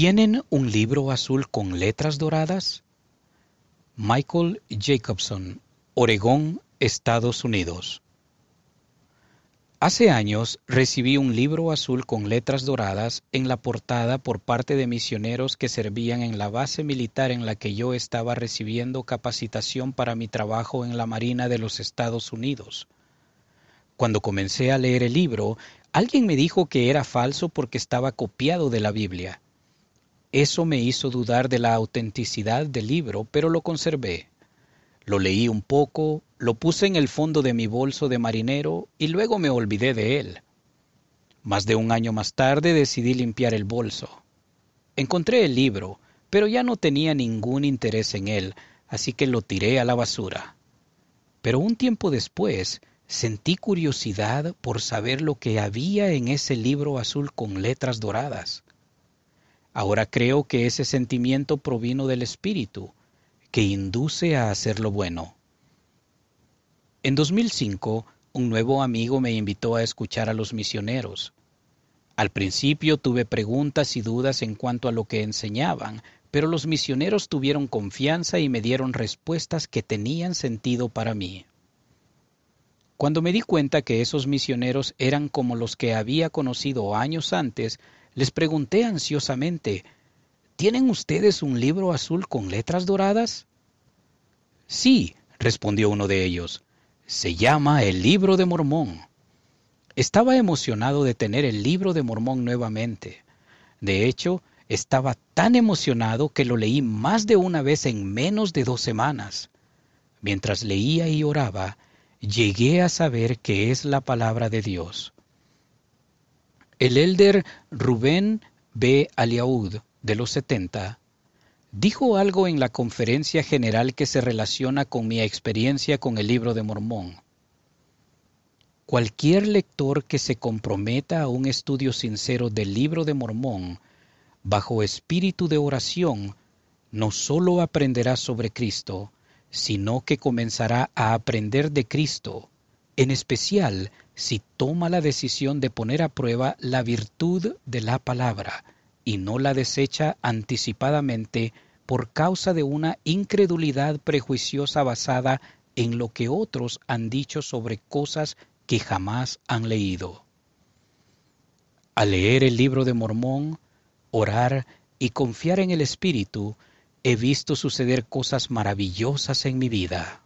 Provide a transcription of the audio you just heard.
¿Tienen un libro azul con letras doradas? Michael Jacobson, Oregón, Estados Unidos. Hace años recibí un libro azul con letras doradas en la portada por parte de misioneros que servían en la base militar en la que yo estaba recibiendo capacitación para mi trabajo en la Marina de los Estados Unidos. Cuando comencé a leer el libro, alguien me dijo que era falso porque estaba copiado de la Biblia. Eso me hizo dudar de la autenticidad del libro, pero lo conservé. Lo leí un poco, lo puse en el fondo de mi bolso de marinero y luego me olvidé de él. Más de un año más tarde decidí limpiar el bolso. Encontré el libro, pero ya no tenía ningún interés en él, así que lo tiré a la basura. Pero un tiempo después sentí curiosidad por saber lo que había en ese libro azul con letras doradas. Ahora creo que ese sentimiento provino del Espíritu, que induce a hacer lo bueno. En 2005, un nuevo amigo me invitó a escuchar a los misioneros. Al principio tuve preguntas y dudas en cuanto a lo que enseñaban, pero los misioneros tuvieron confianza y me dieron respuestas que tenían sentido para mí. Cuando me di cuenta que esos misioneros eran como los que había conocido años antes, les pregunté ansiosamente, ¿Tienen ustedes un libro azul con letras doradas? Sí, respondió uno de ellos. Se llama el libro de Mormón. Estaba emocionado de tener el libro de Mormón nuevamente. De hecho, estaba tan emocionado que lo leí más de una vez en menos de dos semanas. Mientras leía y oraba, llegué a saber que es la palabra de Dios. El elder Rubén B. Aliaud, de los 70, dijo algo en la conferencia general que se relaciona con mi experiencia con el libro de Mormón. Cualquier lector que se comprometa a un estudio sincero del libro de Mormón, bajo espíritu de oración, no sólo aprenderá sobre Cristo, sino que comenzará a aprender de Cristo, en especial si toma la decisión de poner a prueba la virtud de la palabra y no la desecha anticipadamente por causa de una incredulidad prejuiciosa basada en lo que otros han dicho sobre cosas que jamás han leído. Al leer el libro de Mormón, orar y confiar en el Espíritu, he visto suceder cosas maravillosas en mi vida.